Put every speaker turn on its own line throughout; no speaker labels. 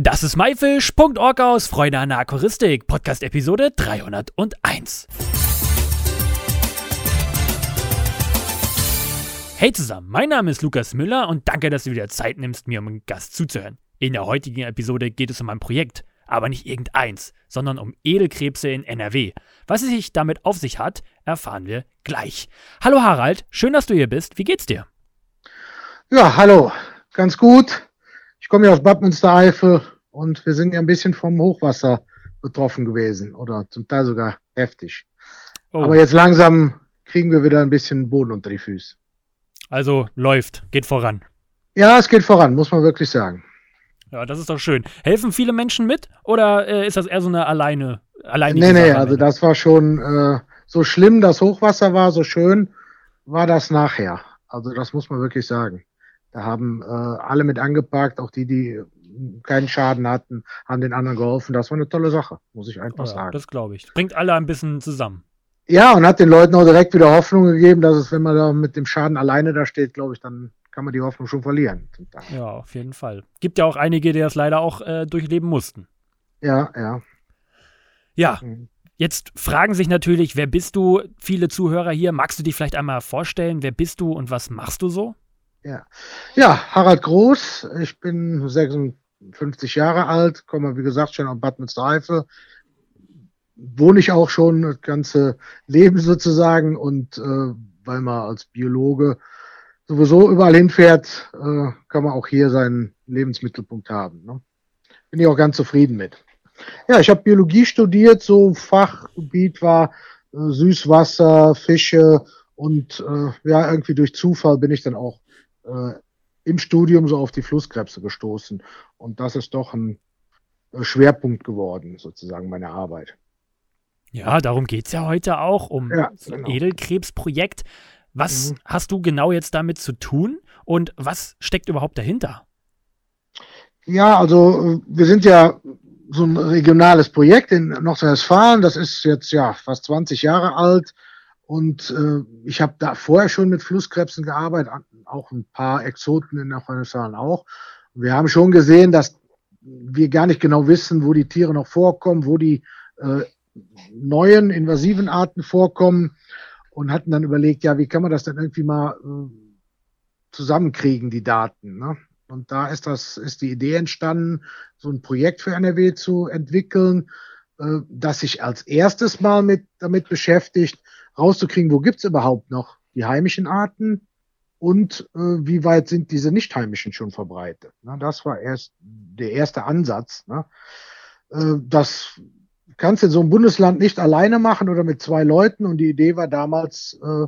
Das ist myfish.org aus Freunde an der Aquaristik, Podcast Episode 301. Hey zusammen, mein Name ist Lukas Müller und danke, dass du wieder Zeit nimmst, mir um einen Gast zuzuhören. In der heutigen Episode geht es um ein Projekt, aber nicht irgendeins, sondern um Edelkrebse in NRW. Was es sich damit auf sich hat, erfahren wir gleich. Hallo Harald, schön, dass du hier bist. Wie geht's dir?
Ja, hallo. Ganz gut. Ich komme ja aus Bad Münstereifel und wir sind ja ein bisschen vom Hochwasser betroffen gewesen oder zum Teil sogar heftig. Oh. Aber jetzt langsam kriegen wir wieder ein bisschen Boden unter die Füße.
Also läuft, geht voran.
Ja, es geht voran, muss man wirklich sagen.
Ja, das ist doch schön. Helfen viele Menschen mit oder äh, ist das eher so eine alleine? alleine
nee, nee, also das war schon äh, so schlimm, das Hochwasser war, so schön war das nachher. Also das muss man wirklich sagen. Da haben äh, alle mit angepackt, auch die, die keinen Schaden hatten, haben den anderen geholfen. Das war eine tolle Sache, muss ich einfach oh ja, sagen.
Das glaube ich. Bringt alle ein bisschen zusammen.
Ja, und hat den Leuten auch direkt wieder Hoffnung gegeben, dass es, wenn man da mit dem Schaden alleine da steht, glaube ich, dann kann man die Hoffnung schon verlieren.
Ja, auf jeden Fall. Gibt ja auch einige, die das leider auch äh, durchleben mussten.
Ja, ja.
Ja. Mhm. Jetzt fragen sich natürlich, wer bist du? Viele Zuhörer hier. Magst du dich vielleicht einmal vorstellen? Wer bist du und was machst du so?
Ja. ja, Harald Groß, ich bin 56 Jahre alt, komme wie gesagt schon aus Bad Münstereifel, wohne ich auch schon das ganze Leben sozusagen und äh, weil man als Biologe sowieso überall hinfährt, äh, kann man auch hier seinen Lebensmittelpunkt haben. Ne? Bin ich auch ganz zufrieden mit. Ja, ich habe Biologie studiert, so Fachgebiet war äh, Süßwasser, Fische und äh, ja, irgendwie durch Zufall bin ich dann auch äh, im Studium so auf die Flusskrebse gestoßen. Und das ist doch ein äh, Schwerpunkt geworden, sozusagen, meiner Arbeit.
Ja, darum geht es ja heute auch, um ja, genau. Edelkrebsprojekt. Was mhm. hast du genau jetzt damit zu tun und was steckt überhaupt dahinter?
Ja, also wir sind ja so ein regionales Projekt in Nordrhein-Westfalen. Das ist jetzt ja fast 20 Jahre alt. Und äh, ich habe da vorher schon mit Flusskrebsen gearbeitet, auch ein paar Exoten in Afghanistan auch. Wir haben schon gesehen, dass wir gar nicht genau wissen, wo die Tiere noch vorkommen, wo die äh, neuen invasiven Arten vorkommen und hatten dann überlegt, ja, wie kann man das denn irgendwie mal äh, zusammenkriegen, die Daten. Ne? Und da ist das, ist die Idee entstanden, so ein Projekt für NRW zu entwickeln, äh, das sich als erstes mal mit, damit beschäftigt, rauszukriegen, wo gibt's überhaupt noch die heimischen Arten und äh, wie weit sind diese nicht heimischen schon verbreitet. Na, das war erst der erste Ansatz. Ne? Äh, das kannst du in so einem Bundesland nicht alleine machen oder mit zwei Leuten. Und die Idee war damals, äh,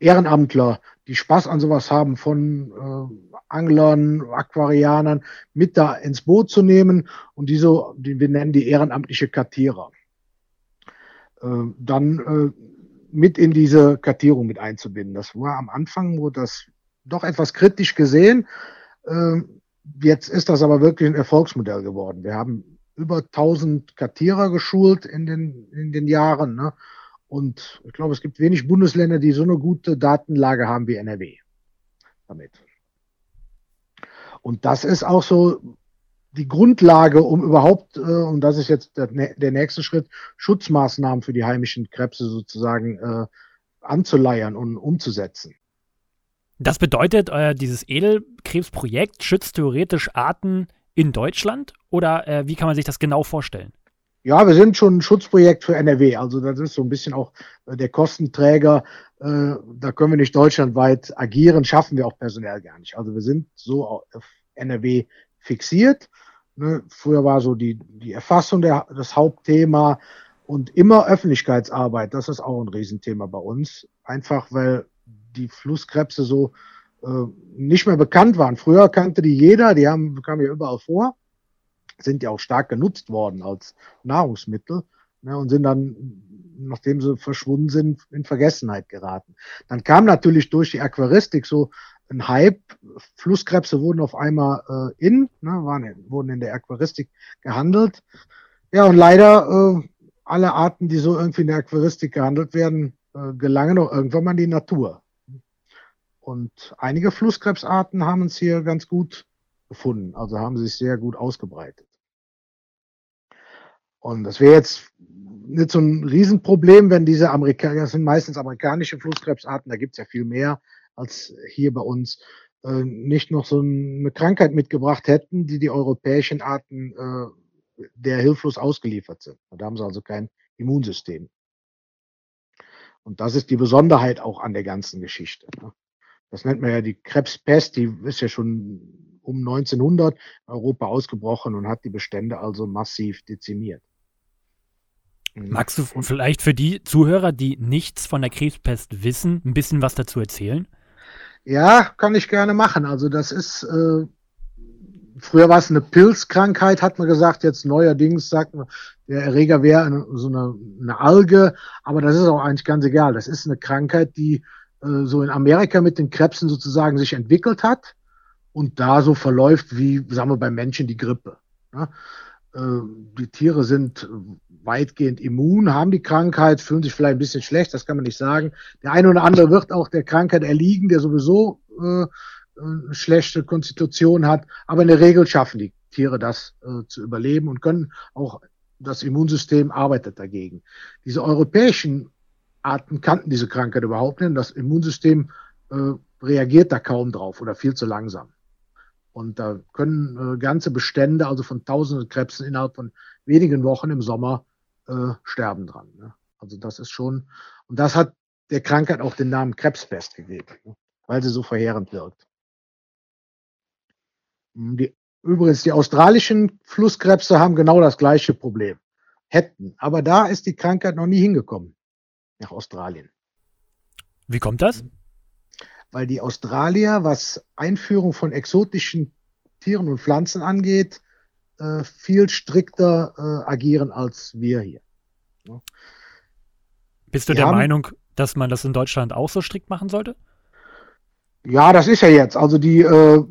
Ehrenamtler, die Spaß an sowas haben, von äh, Anglern, Aquarianern mit da ins Boot zu nehmen und diese, die, wir nennen die ehrenamtliche Kartierer. Äh, dann äh, mit in diese Kartierung mit einzubinden. Das war am Anfang, wo das doch etwas kritisch gesehen. Ähm, jetzt ist das aber wirklich ein Erfolgsmodell geworden. Wir haben über 1000 Kartierer geschult in den, in den Jahren. Ne? Und ich glaube, es gibt wenig Bundesländer, die so eine gute Datenlage haben wie NRW damit. Und das ist auch so die Grundlage, um überhaupt, äh, und das ist jetzt der, der, nächste Schritt, Schutzmaßnahmen für die heimischen Krebse sozusagen äh, anzuleiern und umzusetzen.
Das bedeutet, äh, dieses Edelkrebsprojekt schützt theoretisch Arten in Deutschland oder äh, wie kann man sich das genau vorstellen?
Ja, wir sind schon ein Schutzprojekt für NRW. Also das ist so ein bisschen auch äh, der Kostenträger. Äh, da können wir nicht deutschlandweit agieren, schaffen wir auch personell gar nicht. Also wir sind so auf NRW fixiert. Ne? Früher war so die, die Erfassung der, das Hauptthema und immer Öffentlichkeitsarbeit. Das ist auch ein Riesenthema bei uns. Einfach weil die Flusskrebse so äh, nicht mehr bekannt waren. Früher kannte die jeder, die haben, kamen ja überall vor, sind ja auch stark genutzt worden als Nahrungsmittel ne, und sind dann, nachdem sie verschwunden sind, in Vergessenheit geraten. Dann kam natürlich durch die Aquaristik so ein Hype. Flusskrebse wurden auf einmal äh, in, ne, waren, wurden in der Aquaristik gehandelt. Ja, und leider äh, alle Arten, die so irgendwie in der Aquaristik gehandelt werden, äh, gelangen auch irgendwann mal in die Natur. Und einige Flusskrebsarten haben uns hier ganz gut gefunden. Also haben sich sehr gut ausgebreitet. Und das wäre jetzt nicht so ein Riesenproblem, wenn diese Amerikaner, das sind meistens amerikanische Flusskrebsarten, da gibt es ja viel mehr als hier bei uns, äh, nicht noch so eine Krankheit mitgebracht hätten, die die europäischen Arten äh, der hilflos ausgeliefert sind. Da haben sie also kein Immunsystem. Und das ist die Besonderheit auch an der ganzen Geschichte. Ne? Das nennt man ja die Krebspest, die ist ja schon um 1900 in Europa ausgebrochen und hat die Bestände also massiv dezimiert.
Mhm. Magst du vielleicht für die Zuhörer, die nichts von der Krebspest wissen, ein bisschen was dazu erzählen?
Ja, kann ich gerne machen. Also das ist, äh, früher war es eine Pilzkrankheit, hat man gesagt, jetzt neuerdings sagt man, der Erreger wäre eine, so eine, eine Alge, aber das ist auch eigentlich ganz egal. Das ist eine Krankheit, die äh, so in Amerika mit den Krebsen sozusagen sich entwickelt hat und da so verläuft wie, sagen wir, bei Menschen die Grippe. Ja? Äh, die Tiere sind weitgehend immun, haben die Krankheit, fühlen sich vielleicht ein bisschen schlecht, das kann man nicht sagen. Der eine oder andere wird auch der Krankheit erliegen, der sowieso äh, eine schlechte Konstitution hat, aber in der Regel schaffen die Tiere das äh, zu überleben und können auch das Immunsystem arbeitet dagegen. Diese europäischen Arten kannten diese Krankheit überhaupt nicht. Das Immunsystem äh, reagiert da kaum drauf oder viel zu langsam. Und da können äh, ganze Bestände, also von tausenden Krebsen innerhalb von wenigen Wochen im Sommer äh, sterben dran. Ne? Also das ist schon, und das hat der Krankheit auch den Namen Krebspest gegeben, ne? weil sie so verheerend wirkt. Hm, die, übrigens, die australischen Flusskrebse haben genau das gleiche Problem. Hätten. Aber da ist die Krankheit noch nie hingekommen. Nach Australien.
Wie kommt das?
Weil die Australier, was Einführung von exotischen Tieren und Pflanzen angeht, äh, viel strikter äh, agieren als wir hier. Ja.
Bist du die der haben, Meinung, dass man das in Deutschland auch so strikt machen sollte?
Ja, das ist ja jetzt. Also die, äh,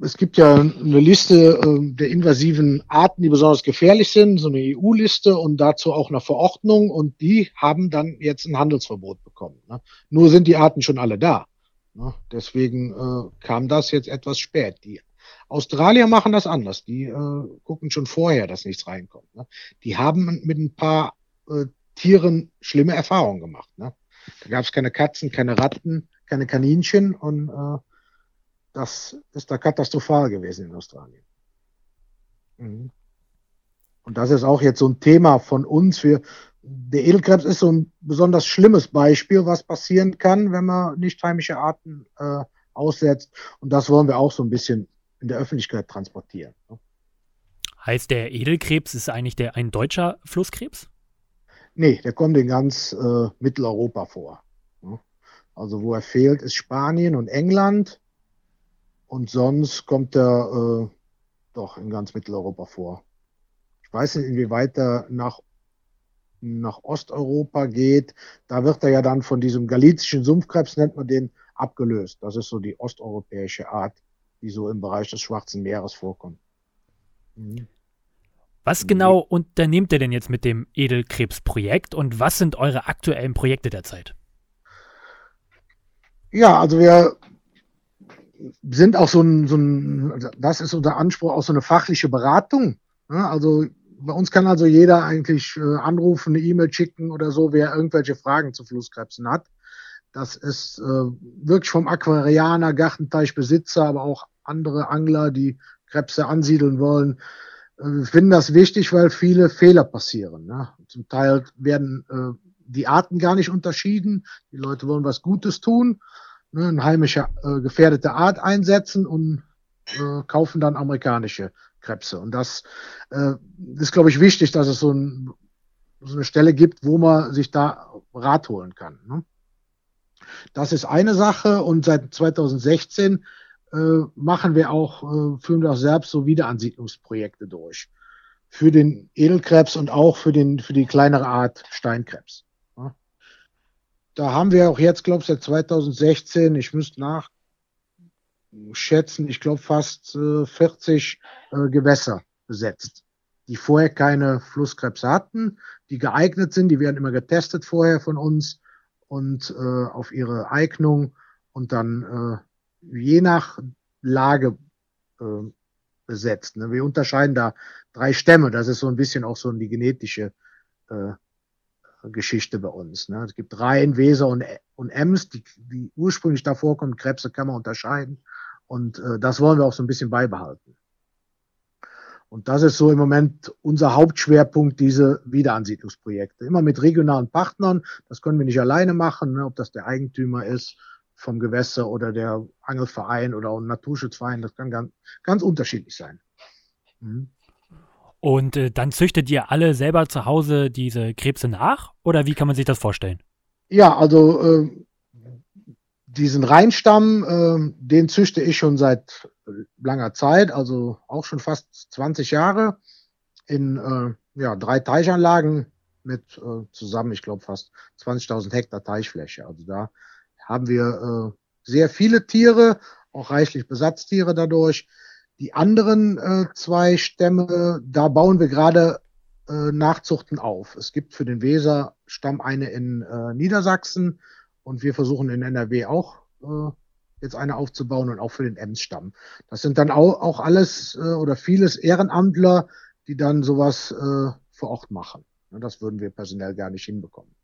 es gibt ja eine Liste äh, der invasiven Arten, die besonders gefährlich sind, so eine EU-Liste und dazu auch eine Verordnung und die haben dann jetzt ein Handelsverbot bekommen. Ne? Nur sind die Arten schon alle da. Ne? Deswegen äh, kam das jetzt etwas spät. Die Australier machen das anders. Die äh, gucken schon vorher, dass nichts reinkommt. Ne? Die haben mit ein paar äh, Tieren schlimme Erfahrungen gemacht. Ne? Da gab es keine Katzen, keine Ratten, keine Kaninchen und äh, das ist da katastrophal gewesen in Australien. Mhm. Und das ist auch jetzt so ein Thema von uns. Wir, der Edelkrebs ist so ein besonders schlimmes Beispiel, was passieren kann, wenn man nicht heimische Arten äh, aussetzt. Und das wollen wir auch so ein bisschen in der Öffentlichkeit transportieren. Ne?
Heißt der Edelkrebs ist eigentlich der ein deutscher Flusskrebs?
Nee, der kommt in ganz äh, Mitteleuropa vor. Ne? Also wo er fehlt, ist Spanien und England. Und sonst kommt er äh, doch in ganz Mitteleuropa vor. Ich weiß nicht, inwieweit er nach, nach Osteuropa geht. Da wird er ja dann von diesem galizischen Sumpfkrebs, nennt man den, abgelöst. Das ist so die osteuropäische Art die so im Bereich des Schwarzen Meeres vorkommen.
Mhm. Was genau unternehmt ihr denn jetzt mit dem Edelkrebsprojekt und was sind eure aktuellen Projekte derzeit?
Ja, also wir sind auch so ein, so ein, das ist unser Anspruch, auch so eine fachliche Beratung. Also bei uns kann also jeder eigentlich äh, anrufen, eine E-Mail schicken oder so, wer irgendwelche Fragen zu Flusskrebsen hat. Das ist äh, wirklich vom Aquarianer, Gartenteichbesitzer, aber auch andere Angler, die Krebse ansiedeln wollen. Äh, finden das wichtig, weil viele Fehler passieren. Ne? Zum Teil werden äh, die Arten gar nicht unterschieden. Die Leute wollen was Gutes tun, ne? eine heimische äh, gefährdete Art einsetzen und äh, kaufen dann amerikanische Krebse. Und das äh, ist, glaube ich, wichtig, dass es so, ein, so, eine Stelle gibt, wo man sich da Rat holen kann. Ne? Das ist eine Sache und seit 2016 äh, machen wir auch, äh, führen wir auch selbst so Wiederansiedlungsprojekte durch. Für den Edelkrebs und auch für, den, für die kleinere Art Steinkrebs. Ja. Da haben wir auch jetzt, glaube ich, seit 2016, ich müsste nachschätzen, ich glaube fast äh, 40 äh, Gewässer besetzt, die vorher keine Flusskrebse hatten, die geeignet sind, die werden immer getestet vorher von uns und äh, auf ihre Eignung und dann äh, je nach Lage äh, besetzt. Ne? Wir unterscheiden da drei Stämme. Das ist so ein bisschen auch so die genetische äh, Geschichte bei uns. Ne? Es gibt Rhein, Weser und, und Ems, die, die ursprünglich davor kommen. Krebse kann man unterscheiden. Und äh, das wollen wir auch so ein bisschen beibehalten. Und das ist so im Moment unser Hauptschwerpunkt, diese Wiederansiedlungsprojekte. Immer mit regionalen Partnern. Das können wir nicht alleine machen, ne? ob das der Eigentümer ist vom Gewässer oder der Angelverein oder ein Naturschutzverein. Das kann ganz, ganz unterschiedlich sein.
Mhm. Und äh, dann züchtet ihr alle selber zu Hause diese Krebse nach? Oder wie kann man sich das vorstellen?
Ja, also äh, diesen Rheinstamm, äh, den züchte ich schon seit langer Zeit, also auch schon fast 20 Jahre in äh, ja, drei Teichanlagen mit äh, zusammen, ich glaube, fast 20.000 Hektar Teichfläche. Also da haben wir äh, sehr viele Tiere, auch reichlich Besatztiere dadurch. Die anderen äh, zwei Stämme, da bauen wir gerade äh, Nachzuchten auf. Es gibt für den Weser-Stamm eine in äh, Niedersachsen und wir versuchen in NRW auch äh, jetzt eine aufzubauen und auch für den Ems-Stamm. Das sind dann auch, auch alles äh, oder vieles Ehrenamtler, die dann sowas äh, vor Ort machen. Das würden wir personell gar nicht hinbekommen.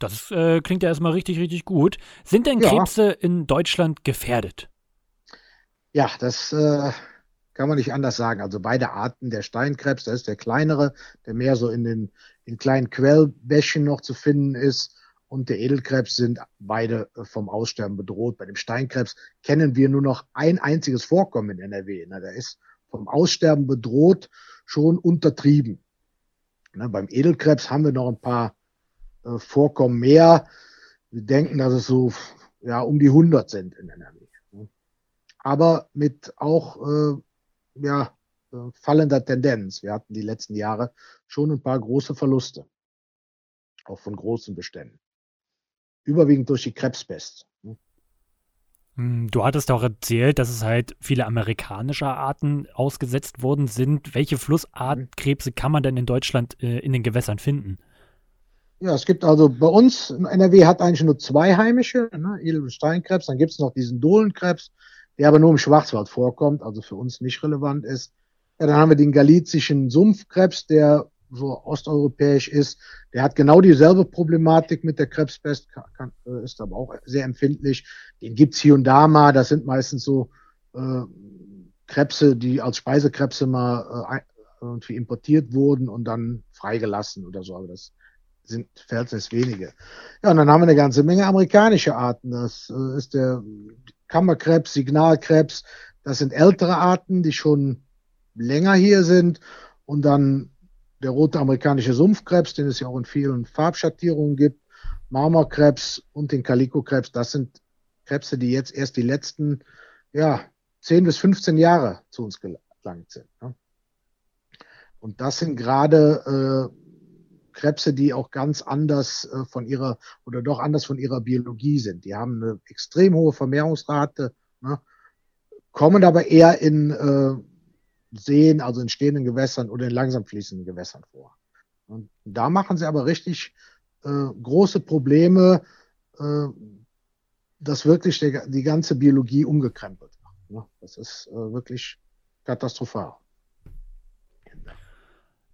Das äh, klingt ja erstmal richtig, richtig gut. Sind denn Krebse ja. in Deutschland gefährdet?
Ja, das äh, kann man nicht anders sagen. Also beide Arten der Steinkrebs, das ist der kleinere, der mehr so in den in kleinen Quellbächen noch zu finden ist. Und der Edelkrebs sind beide äh, vom Aussterben bedroht. Bei dem Steinkrebs kennen wir nur noch ein einziges Vorkommen in NRW. Na, der ist vom Aussterben bedroht, schon untertrieben. Na, beim Edelkrebs haben wir noch ein paar äh, Vorkommen mehr. Wir denken, dass es so ja, um die 100 sind in NRW aber mit auch äh, ja, äh, fallender Tendenz. Wir hatten die letzten Jahre schon ein paar große Verluste, auch von großen Beständen. Überwiegend durch die Krebspest.
Ne? Hm, du hattest auch erzählt, dass es halt viele amerikanische Arten ausgesetzt worden sind. Welche Flussartkrebse kann man denn in Deutschland äh, in den Gewässern finden?
Ja, es gibt also bei uns, NRW hat eigentlich nur zwei heimische, ne, Edel- und Steinkrebs, dann gibt es noch diesen Dohlenkrebs, der aber nur im Schwarzwald vorkommt, also für uns nicht relevant ist. Ja, dann haben wir den galizischen Sumpfkrebs, der so osteuropäisch ist. Der hat genau dieselbe Problematik mit der Krebspest, kann, äh, ist aber auch sehr empfindlich. Den gibt's hier und da mal. Das sind meistens so äh, Krebse, die als Speisekrebse mal äh, irgendwie importiert wurden und dann freigelassen oder so. Aber das sind verhältnismäßig wenige. Ja, und dann haben wir eine ganze Menge amerikanische Arten. Das äh, ist der Kammerkrebs, Signalkrebs. Das sind ältere Arten, die schon länger hier sind. Und dann der rote amerikanische Sumpfkrebs, den es ja auch in vielen Farbschattierungen gibt. Marmorkrebs und den Kalikokrebs. Das sind Krebse, die jetzt erst die letzten, ja, 10 bis 15 Jahre zu uns gelangt sind. Ne? Und das sind gerade äh, Krebse, die auch ganz anders äh, von ihrer oder doch anders von ihrer Biologie sind. Die haben eine extrem hohe Vermehrungsrate, ne, kommen aber eher in äh, Seen, also in stehenden Gewässern oder in langsam fließenden Gewässern vor. Und da machen sie aber richtig äh, große Probleme, äh, dass wirklich der, die ganze Biologie umgekrempelt wird. Ne? Das ist äh, wirklich katastrophal.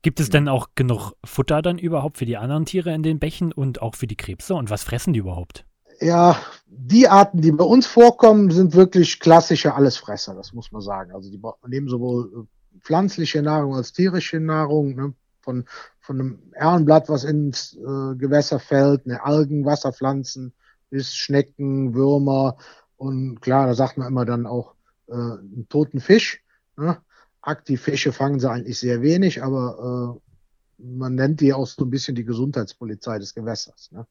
Gibt es denn auch genug Futter dann überhaupt für die anderen Tiere in den Bächen und auch für die Krebse? Und was fressen die überhaupt?
Ja, die Arten, die bei uns vorkommen, sind wirklich klassische Allesfresser, das muss man sagen. Also die nehmen sowohl äh, pflanzliche Nahrung als tierische Nahrung, ne? von, von einem Erlenblatt, was ins äh, Gewässer fällt, ne Algen, Wasserpflanzen, bis Schnecken, Würmer und klar, da sagt man immer dann auch äh, einen toten Fisch. Ne? Aktiv Fische fangen sie eigentlich sehr wenig, aber äh, man nennt die auch so ein bisschen die Gesundheitspolizei des Gewässers. Ne?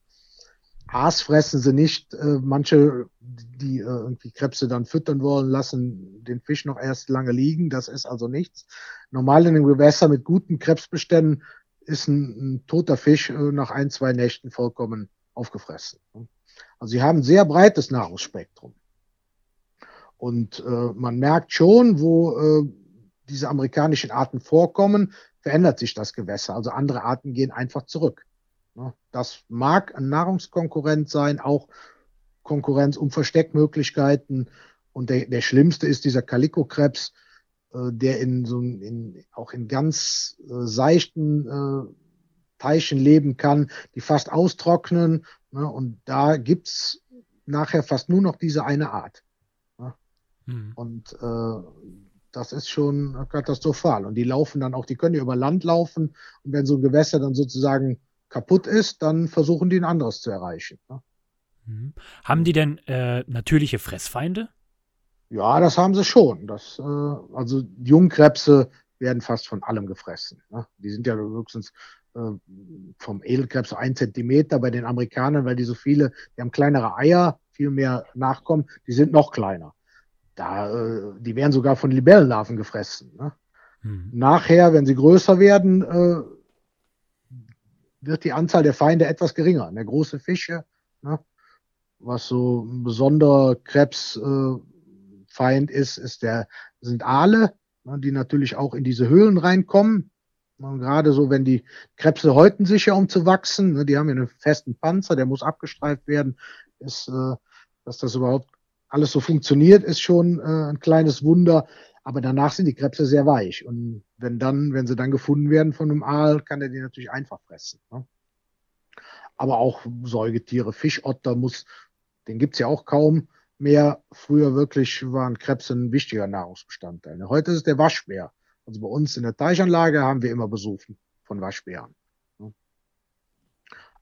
Aas fressen sie nicht. Äh, manche, die äh, irgendwie Krebse dann füttern wollen, lassen den Fisch noch erst lange liegen. Das ist also nichts. Normal in einem Gewässer mit guten Krebsbeständen ist ein, ein toter Fisch äh, nach ein, zwei Nächten vollkommen aufgefressen. Ne? Also sie haben ein sehr breites Nahrungsspektrum. Und äh, man merkt schon, wo äh, diese amerikanischen Arten vorkommen, verändert sich das Gewässer. Also andere Arten gehen einfach zurück. Das mag ein Nahrungskonkurrent sein, auch Konkurrenz um Versteckmöglichkeiten. Und der, der schlimmste ist dieser Kalikokrebs, äh, der in so in, auch in ganz äh, seichten äh, Teichen leben kann, die fast austrocknen. Ne? Und da gibt's nachher fast nur noch diese eine Art. Ne? Mhm. Und äh, das ist schon katastrophal. Und die laufen dann auch, die können ja über Land laufen. Und wenn so ein Gewässer dann sozusagen kaputt ist, dann versuchen die ein anderes zu erreichen. Ne?
Mhm. Haben die denn äh, natürliche Fressfeinde?
Ja, das haben sie schon. Das, äh, also Jungkrebse werden fast von allem gefressen. Ne? Die sind ja höchstens äh, vom Edelkrebs ein Zentimeter bei den Amerikanern, weil die so viele, die haben kleinere Eier, viel mehr Nachkommen, die sind noch kleiner. Da, äh, die werden sogar von Libellenlarven gefressen. Ne? Hm. Nachher, wenn sie größer werden, äh, wird die Anzahl der Feinde etwas geringer. Der ne, große Fische, ne? was so ein besonderer Krebsfeind äh, ist, ist der, sind Aale, ne? die natürlich auch in diese Höhlen reinkommen. Und gerade so, wenn die Krebse häuten sich ja, um zu wachsen, ne? die haben ja einen festen Panzer, der muss abgestreift werden, ist, dass das überhaupt alles so funktioniert, ist schon äh, ein kleines Wunder. Aber danach sind die Krebse sehr weich. Und wenn dann, wenn sie dann gefunden werden von einem Aal, kann er die natürlich einfach fressen. Ne? Aber auch Säugetiere, Fischotter muss, den gibt's ja auch kaum mehr. Früher wirklich waren Krebse ein wichtiger Nahrungsbestandteil. Heute ist es der Waschbär. Also bei uns in der Teichanlage haben wir immer Besuch von Waschbären. Ne?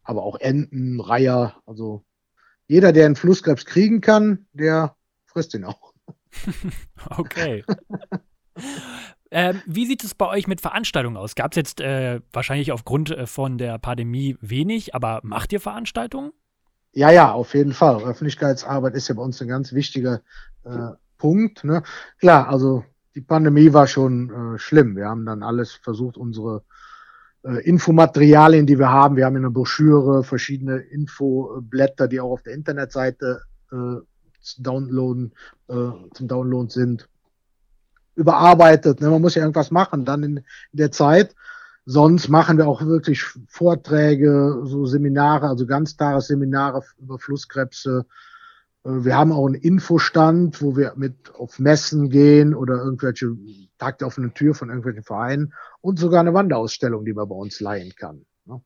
Aber auch Enten, Reiher, also jeder, der einen Flusskrebs kriegen kann, der frisst ihn auch.
okay. ähm, wie sieht es bei euch mit Veranstaltungen aus? Gab es jetzt äh, wahrscheinlich aufgrund äh, von der Pandemie wenig, aber macht ihr Veranstaltungen?
Ja, ja, auf jeden Fall. Öffentlichkeitsarbeit ist ja bei uns ein ganz wichtiger äh, Punkt. Ne? Klar, also die Pandemie war schon äh, schlimm. Wir haben dann alles versucht, unsere Infomaterialien, die wir haben. Wir haben in der Broschüre verschiedene Infoblätter, die auch auf der Internetseite äh, zu downloaden, äh, zum Download sind, überarbeitet. Ne? Man muss ja irgendwas machen dann in, in der Zeit. Sonst machen wir auch wirklich Vorträge, so Seminare, also Ganztagesseminare über Flusskrebse. Äh, wir haben auch einen Infostand, wo wir mit auf Messen gehen oder irgendwelche Tag der offenen Tür von irgendwelchen Vereinen und sogar eine Wanderausstellung, die man bei uns leihen kann. Ne?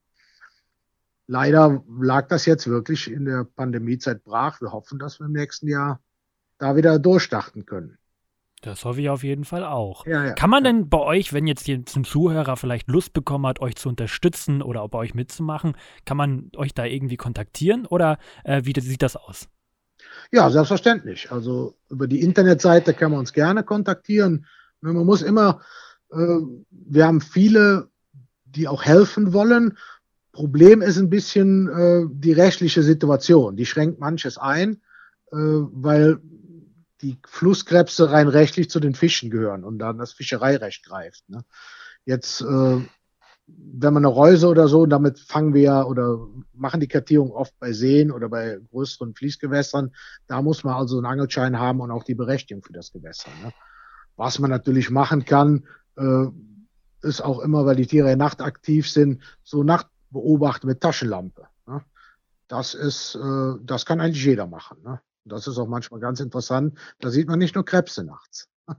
Leider lag das jetzt wirklich in der Pandemiezeit brach. Wir hoffen, dass wir im nächsten Jahr da wieder durchstarten können.
Das hoffe ich auf jeden Fall auch. Ja, ja, Kann man ja. denn bei euch, wenn jetzt zum Zuhörer vielleicht Lust bekommen hat, euch zu unterstützen oder bei euch mitzumachen, kann man euch da irgendwie kontaktieren oder äh, wie sieht das aus?
Ja, selbstverständlich. Also über die Internetseite kann man uns gerne kontaktieren. Man muss immer, äh, wir haben viele, die auch helfen wollen. Problem ist ein bisschen äh, die rechtliche Situation. Die schränkt manches ein, äh, weil die Flusskrebse rein rechtlich zu den Fischen gehören und dann das Fischereirecht greift. Ne? Jetzt, äh, wenn man eine Reuse oder so, damit fangen wir oder machen die Kartierung oft bei Seen oder bei größeren Fließgewässern, da muss man also einen Angelschein haben und auch die Berechtigung für das Gewässer. Ne? Was man natürlich machen kann, äh, ist auch immer, weil die Tiere ja nachtaktiv sind, so Nachtbeobachten mit Taschenlampe. Ne? Das ist, äh, das kann eigentlich jeder machen. Ne? Das ist auch manchmal ganz interessant. Da sieht man nicht nur Krebse nachts.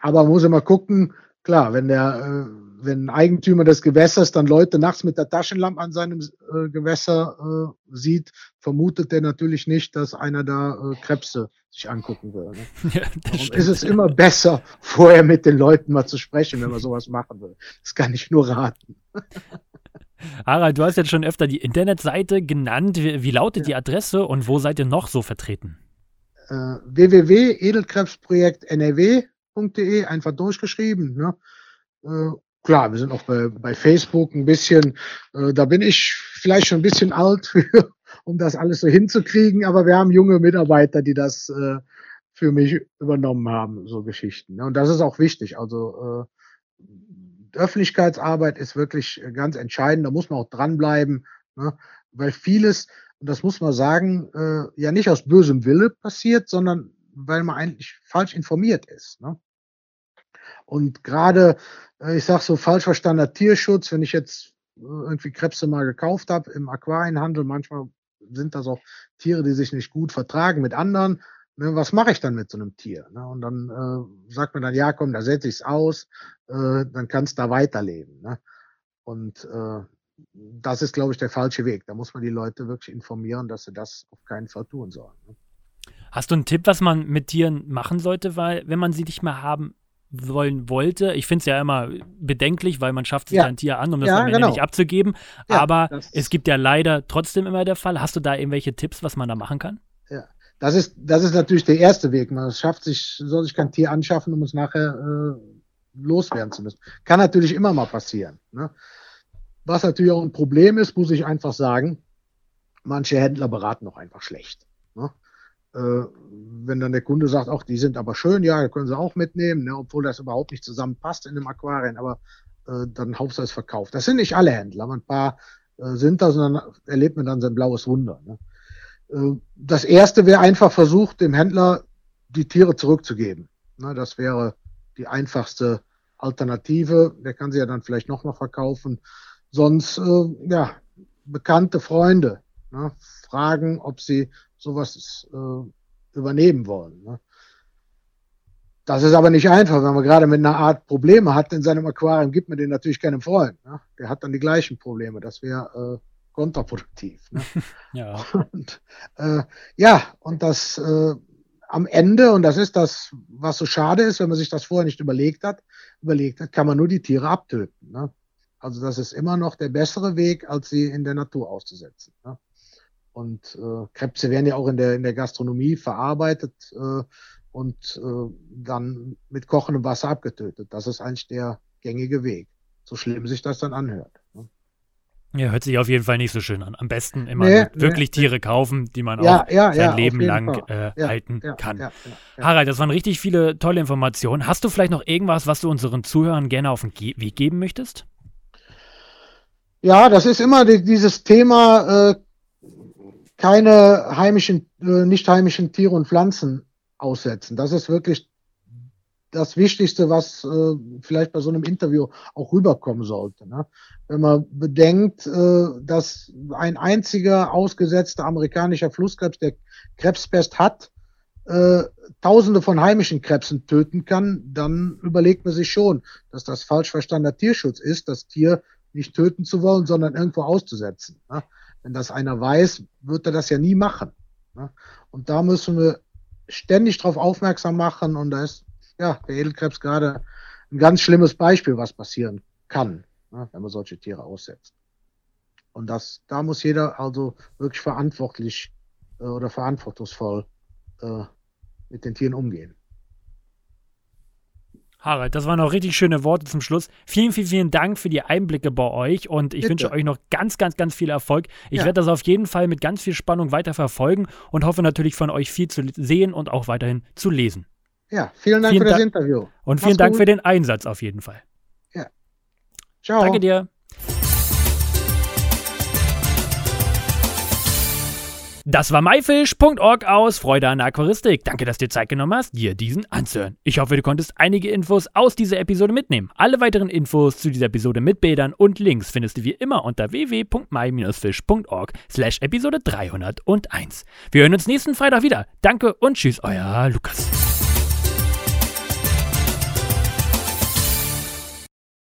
Aber man muss immer gucken, klar, wenn der, äh, wenn ein Eigentümer des Gewässers dann Leute nachts mit der Taschenlampe an seinem äh, Gewässer äh, sieht, vermutet er natürlich nicht, dass einer da äh, Krebse sich angucken will. Ne? Ja, Darum ist es immer besser, vorher mit den Leuten mal zu sprechen, wenn man sowas machen will. Das kann ich nur raten.
Harald, du hast jetzt schon öfter die Internetseite genannt. Wie, wie lautet ja. die Adresse und wo seid ihr noch so vertreten?
Äh, www.edelkrebsprojekt.nrw.de, einfach durchgeschrieben. Ne? Äh, klar, wir sind auch bei, bei Facebook ein bisschen, äh, da bin ich vielleicht schon ein bisschen alt für, um das alles so hinzukriegen, aber wir haben junge Mitarbeiter, die das äh, für mich übernommen haben, so Geschichten. Ne? Und das ist auch wichtig. Also äh, Öffentlichkeitsarbeit ist wirklich ganz entscheidend, da muss man auch dranbleiben, ne? weil vieles, und das muss man sagen, äh, ja nicht aus bösem Wille passiert, sondern weil man eigentlich falsch informiert ist. Ne? Und gerade, äh, ich sag so falsch verstandener Tierschutz, wenn ich jetzt äh, irgendwie Krebse mal gekauft habe im Aquarienhandel, manchmal sind das auch Tiere, die sich nicht gut vertragen mit anderen. Ne, was mache ich dann mit so einem Tier? Ne? Und dann äh, sagt man dann, ja, komm, da setze ich es aus, äh, dann kannst du da weiterleben. Ne? Und äh, das ist, glaube ich, der falsche Weg. Da muss man die Leute wirklich informieren, dass sie das auf keinen Fall tun sollen. Ne?
Hast du einen Tipp, was man mit Tieren machen sollte, weil wenn man sie nicht mehr haben wollen wollte. Ich finde es ja immer bedenklich, weil man schafft sich ja. ein Tier an, um das ja, am Ende genau. nicht abzugeben. Ja, Aber es gibt ja leider trotzdem immer der Fall. Hast du da irgendwelche Tipps, was man da machen kann?
Ja, das ist, das ist natürlich der erste Weg. Man schafft sich, soll sich kein Tier anschaffen, um es nachher äh, loswerden zu müssen. Kann natürlich immer mal passieren. Ne? Was natürlich auch ein Problem ist, muss ich einfach sagen, manche Händler beraten auch einfach schlecht. Äh, wenn dann der Kunde sagt, auch die sind aber schön, ja, können sie auch mitnehmen, ne, obwohl das überhaupt nicht zusammenpasst in dem Aquarien, aber äh, dann Hauptsache es verkauft. Das sind nicht alle Händler, ein paar äh, sind das und dann erlebt man dann sein blaues Wunder. Ne. Äh, das erste wäre einfach versucht, dem Händler die Tiere zurückzugeben. Ne, das wäre die einfachste Alternative. Der kann sie ja dann vielleicht nochmal verkaufen. Sonst, äh, ja, bekannte Freunde ne, fragen, ob sie sowas äh, übernehmen wollen. Ne? Das ist aber nicht einfach, wenn man gerade mit einer Art Probleme hat in seinem Aquarium, gibt man den natürlich keinem Freund. Ne? Der hat dann die gleichen Probleme. Das wäre äh, kontraproduktiv. Ne? ja. Und, äh, ja, und das äh, am Ende, und das ist das, was so schade ist, wenn man sich das vorher nicht überlegt hat, überlegt hat, kann man nur die Tiere abtöten. Ne? Also das ist immer noch der bessere Weg, als sie in der Natur auszusetzen. Ne? Und äh, Krebse werden ja auch in der, in der Gastronomie verarbeitet äh, und äh, dann mit kochendem Wasser abgetötet. Das ist eigentlich der gängige Weg. So schlimm sich das dann anhört. Ne?
Ja, hört sich auf jeden Fall nicht so schön an. Am besten immer nee, wirklich nee, Tiere nee. kaufen, die man ja, auch ja, sein ja, Leben lang äh, halten kann. Harald, das waren richtig viele tolle Informationen. Hast du vielleicht noch irgendwas, was du unseren Zuhörern gerne auf den Ge Weg geben möchtest?
Ja, das ist immer die, dieses Thema, äh, keine heimischen, äh, nicht heimischen Tiere und Pflanzen aussetzen. Das ist wirklich das Wichtigste, was äh, vielleicht bei so einem Interview auch rüberkommen sollte. Ne? Wenn man bedenkt, äh, dass ein einziger ausgesetzter amerikanischer Flusskrebs, der Krebspest hat, äh, Tausende von heimischen Krebsen töten kann, dann überlegt man sich schon, dass das falsch verstandener Tierschutz ist, das Tier nicht töten zu wollen, sondern irgendwo auszusetzen. Ne? Wenn das einer weiß, wird er das ja nie machen. Ne? Und da müssen wir ständig darauf aufmerksam machen. Und da ist ja der Edelkrebs gerade ein ganz schlimmes Beispiel, was passieren kann, ne? wenn man solche Tiere aussetzt. Und das, da muss jeder also wirklich verantwortlich äh, oder verantwortungsvoll äh, mit den Tieren umgehen.
Harald, das waren noch richtig schöne Worte zum Schluss. Vielen, vielen, vielen Dank für die Einblicke bei euch und ich Bitte. wünsche euch noch ganz, ganz, ganz viel Erfolg. Ich ja. werde das auf jeden Fall mit ganz viel Spannung weiter verfolgen und hoffe natürlich von euch viel zu sehen und auch weiterhin zu lesen.
Ja, vielen Dank vielen für das da Interview.
Und Mach's vielen Dank gut. für den Einsatz auf jeden Fall.
Ja. Ciao.
Danke dir. Das war myfish.org aus Freude an der Aquaristik. Danke, dass du dir Zeit genommen hast, dir diesen anzuhören. Ich hoffe, du konntest einige Infos aus dieser Episode mitnehmen. Alle weiteren Infos zu dieser Episode mit Bildern und Links findest du wie immer unter www.my-fish.org slash Episode 301. Wir hören uns nächsten Freitag wieder. Danke und tschüss, euer Lukas.